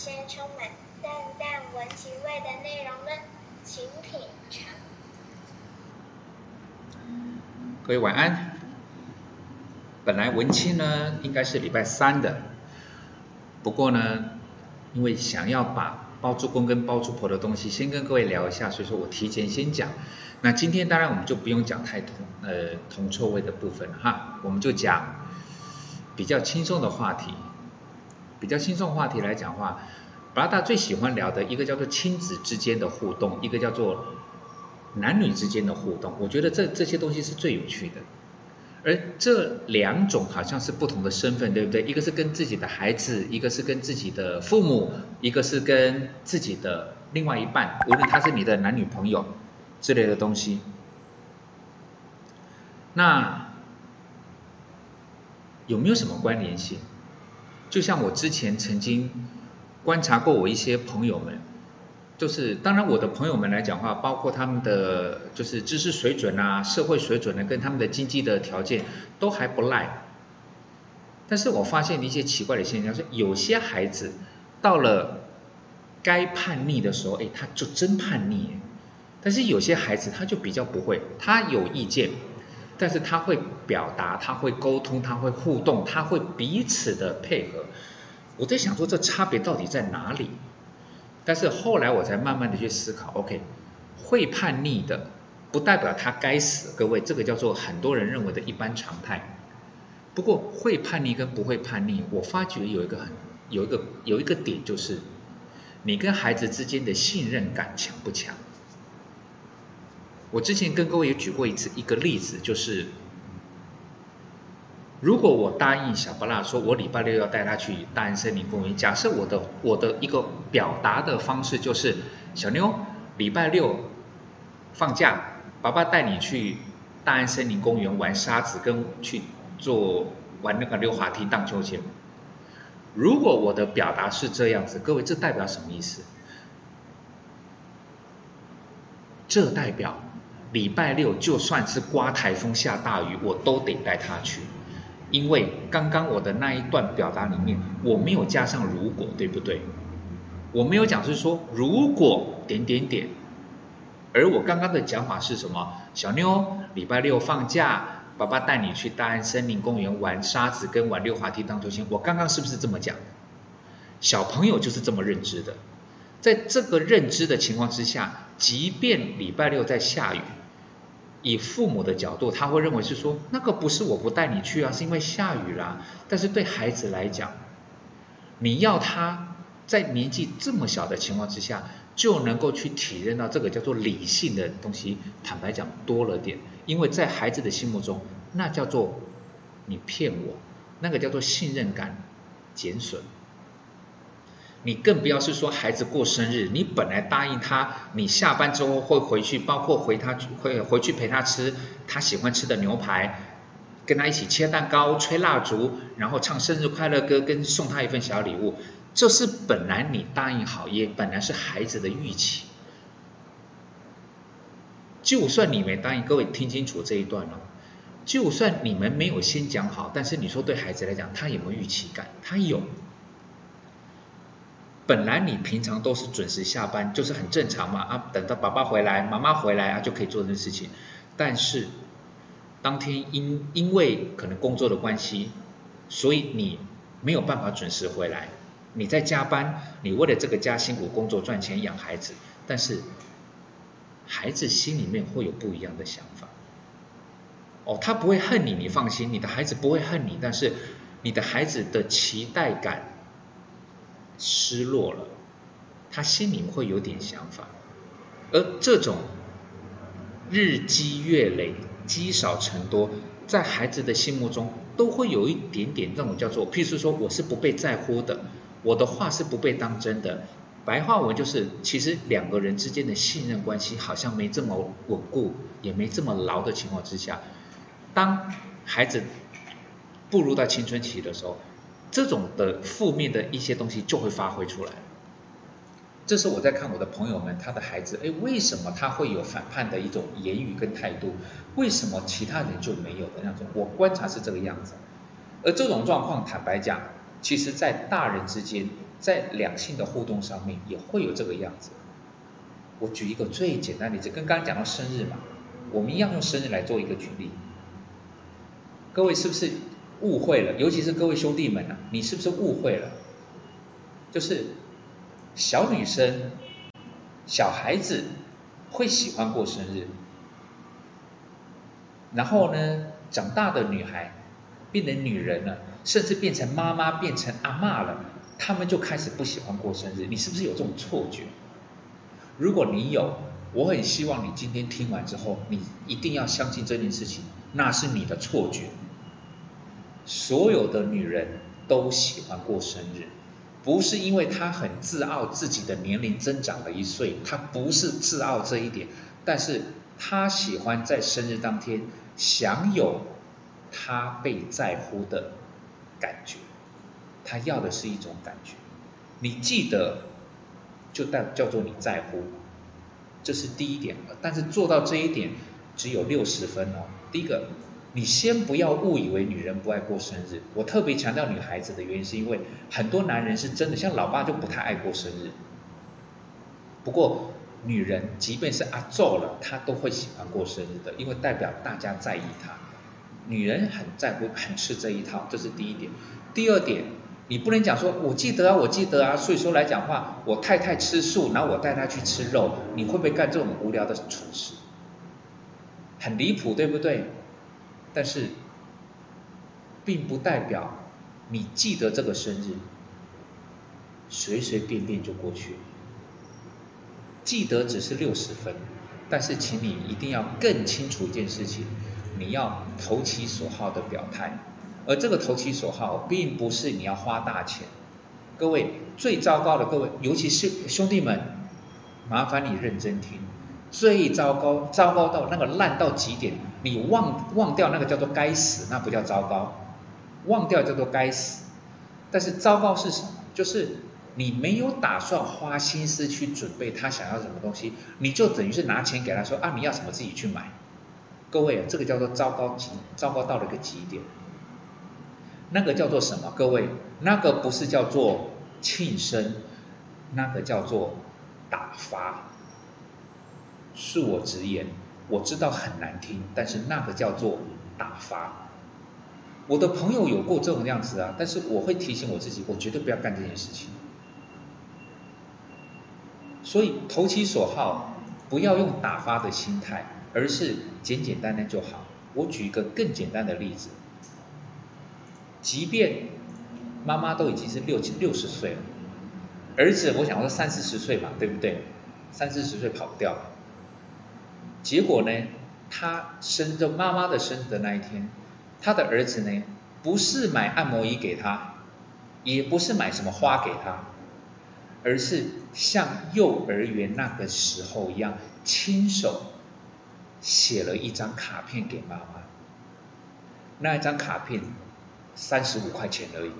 先充满淡淡文情味的内容呢，请品尝。各位晚安。本来文青呢应该是礼拜三的，不过呢，因为想要把包租公跟包租婆的东西先跟各位聊一下，所以说我提前先讲。那今天当然我们就不用讲太同呃铜臭味的部分了哈，我们就讲比较轻松的话题。比较轻松话题来讲话。巴拉达最喜欢聊的一个叫做亲子之间的互动，一个叫做男女之间的互动。我觉得这这些东西是最有趣的。而这两种好像是不同的身份，对不对？一个是跟自己的孩子，一个是跟自己的父母，一个是跟自己的另外一半，无论他是你的男女朋友之类的东西。那有没有什么关联性？就像我之前曾经观察过我一些朋友们，就是当然我的朋友们来讲话，包括他们的就是知识水准啊、社会水准呢，跟他们的经济的条件都还不赖。但是我发现一些奇怪的现象，是有些孩子到了该叛逆的时候，哎，他就真叛逆；但是有些孩子他就比较不会，他有意见。但是他会表达，他会沟通，他会互动，他会彼此的配合。我在想说，这差别到底在哪里？但是后来我才慢慢的去思考，OK，会叛逆的不代表他该死，各位，这个叫做很多人认为的一般常态。不过会叛逆跟不会叛逆，我发觉有一个很有一个有一个点就是，你跟孩子之间的信任感强不强？我之前跟各位也举过一次一个例子，就是如果我答应小巴拉说，我礼拜六要带他去大安森林公园，假设我的我的一个表达的方式就是，小妞礼拜六放假，爸爸带你去大安森林公园玩沙子，跟去做玩那个溜滑梯、荡秋千。如果我的表达是这样子，各位这代表什么意思？这代表。礼拜六就算是刮台风下大雨，我都得带他去，因为刚刚我的那一段表达里面，我没有加上如果，对不对？我没有讲是说如果点点点，而我刚刚的讲法是什么？小妞，礼拜六放假，爸爸带你去大安森林公园玩沙子跟玩溜滑梯荡秋千。我刚刚是不是这么讲？小朋友就是这么认知的，在这个认知的情况之下，即便礼拜六在下雨。以父母的角度，他会认为是说，那个不是我不带你去啊，是因为下雨啦。但是对孩子来讲，你要他在年纪这么小的情况之下，就能够去体验到这个叫做理性的东西，坦白讲多了点，因为在孩子的心目中，那叫做你骗我，那个叫做信任感减损。你更不要是说孩子过生日，你本来答应他，你下班之后会回去，包括回他会回去陪他吃他喜欢吃的牛排，跟他一起切蛋糕、吹蜡烛，然后唱生日快乐歌，跟送他一份小礼物，这是本来你答应好，也本来是孩子的预期。就算你没答应，各位听清楚这一段了，就算你们没有先讲好，但是你说对孩子来讲，他有没有预期感？他有。本来你平常都是准时下班，就是很正常嘛啊，等到爸爸回来、妈妈回来啊，就可以做这件事情。但是当天因因为可能工作的关系，所以你没有办法准时回来，你在加班，你为了这个家辛苦工作赚钱养孩子，但是孩子心里面会有不一样的想法。哦，他不会恨你，你放心，你的孩子不会恨你，但是你的孩子的期待感。失落了，他心里会有点想法，而这种日积月累、积少成多，在孩子的心目中都会有一点点这种叫做，譬如说我是不被在乎的，我的话是不被当真的。白话文就是，其实两个人之间的信任关系好像没这么稳固，也没这么牢的情况之下，当孩子步入到青春期的时候。这种的负面的一些东西就会发挥出来。这是我在看我的朋友们，他的孩子，哎，为什么他会有反叛的一种言语跟态度？为什么其他人就没有的那种？我观察是这个样子。而这种状况，坦白讲，其实在大人之间，在两性的互动上面也会有这个样子。我举一个最简单的例子，跟刚刚讲到生日嘛，我们一样用生日来做一个举例。各位是不是误会了？尤其是各位兄弟们啊，你是不是误会了？就是小女生、小孩子会喜欢过生日，然后呢，长大的女孩变成女人了，甚至变成妈妈、变成阿嬷了，他们就开始不喜欢过生日。你是不是有这种错觉？如果你有，我很希望你今天听完之后，你一定要相信这件事情，那是你的错觉。所有的女人都喜欢过生日。不是因为她很自傲自己的年龄增长了一岁，她不是自傲这一点，但是她喜欢在生日当天享有他被在乎的感觉，他要的是一种感觉。你记得就代叫做你在乎，这是第一点。但是做到这一点只有六十分哦。第一个。你先不要误以为女人不爱过生日。我特别强调女孩子的原因，是因为很多男人是真的，像老爸就不太爱过生日。不过女人即便是阿揍了，她都会喜欢过生日的，因为代表大家在意她。女人很在乎、很吃这一套，这是第一点。第二点，你不能讲说我记得啊，我记得啊。所以说来讲话，我太太吃素，然后我带她去吃肉，你会不会干这种无聊的蠢事？很离谱，对不对？但是，并不代表你记得这个生日，随随便便就过去。记得只是六十分，但是请你一定要更清楚一件事情，你要投其所好的表态，而这个投其所好，并不是你要花大钱。各位最糟糕的，各位尤其是兄弟们，麻烦你认真听。最糟糕，糟糕到那个烂到极点，你忘忘掉那个叫做该死，那不叫糟糕，忘掉叫做该死。但是糟糕是什么？就是你没有打算花心思去准备他想要什么东西，你就等于是拿钱给他说啊你要什么自己去买。各位，这个叫做糟糕极，糟糕到了一个极点。那个叫做什么？各位，那个不是叫做庆生，那个叫做打发。恕我直言，我知道很难听，但是那个叫做打发。我的朋友有过这种样子啊，但是我会提醒我自己，我绝对不要干这件事情。所以投其所好，不要用打发的心态，而是简简单单就好。我举一个更简单的例子，即便妈妈都已经是六七六十岁了，儿子我想说三四十岁嘛，对不对？三四十岁跑不掉。结果呢，他生着妈妈的生的那一天，他的儿子呢，不是买按摩椅给他，也不是买什么花给他，而是像幼儿园那个时候一样，亲手写了一张卡片给妈妈。那一张卡片三十五块钱而已，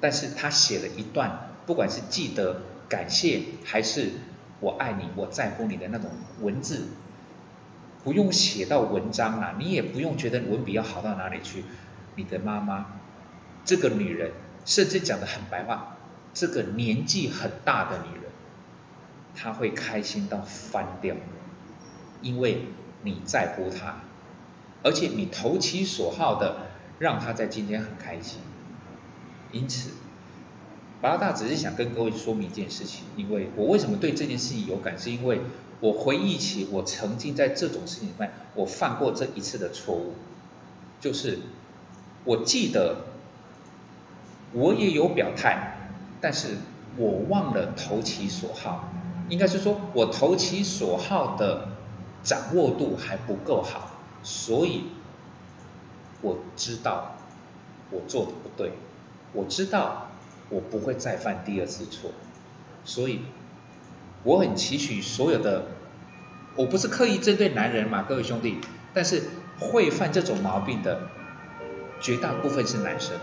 但是他写了一段，不管是记得、感谢还是。我爱你，我在乎你的那种文字，不用写到文章啊，你也不用觉得文笔要好到哪里去。你的妈妈，这个女人，甚至讲的很白话，这个年纪很大的女人，她会开心到翻掉，因为你在乎她，而且你投其所好的让她在今天很开心，因此。八大只是想跟各位说明一件事情，因为我为什么对这件事情有感，是因为我回忆起我曾经在这种事情里面，我犯过这一次的错误，就是我记得我也有表态，但是我忘了投其所好，应该是说我投其所好的掌握度还不够好，所以我知道我做的不对，我知道。我不会再犯第二次错，所以我很期许所有的，我不是刻意针对男人嘛，各位兄弟，但是会犯这种毛病的绝大部分是男生，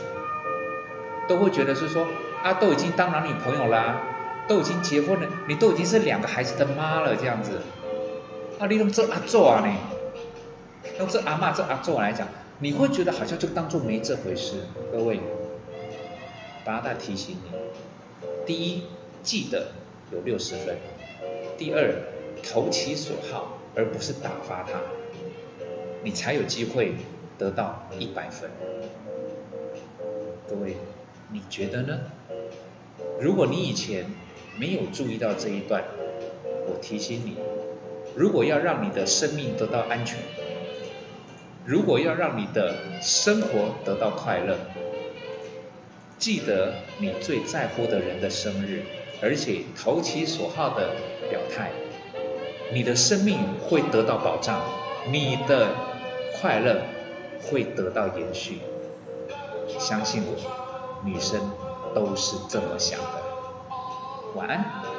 都会觉得是说啊，都已经当男女朋友啦，都已经结婚了，你都已经是两个孩子的妈了这样子，啊，你用这阿做啊呢，用这阿妈这阿做来讲，你会觉得好像就当做没这回事，各位。八大提醒你：第一，记得有六十分；第二，投其所好，而不是打发他，你才有机会得到一百分。各位，你觉得呢？如果你以前没有注意到这一段，我提醒你，如果要让你的生命得到安全，如果要让你的生活得到快乐，记得你最在乎的人的生日，而且投其所好的表态，你的生命会得到保障，你的快乐会得到延续。相信我，女生都是这么想的。晚安。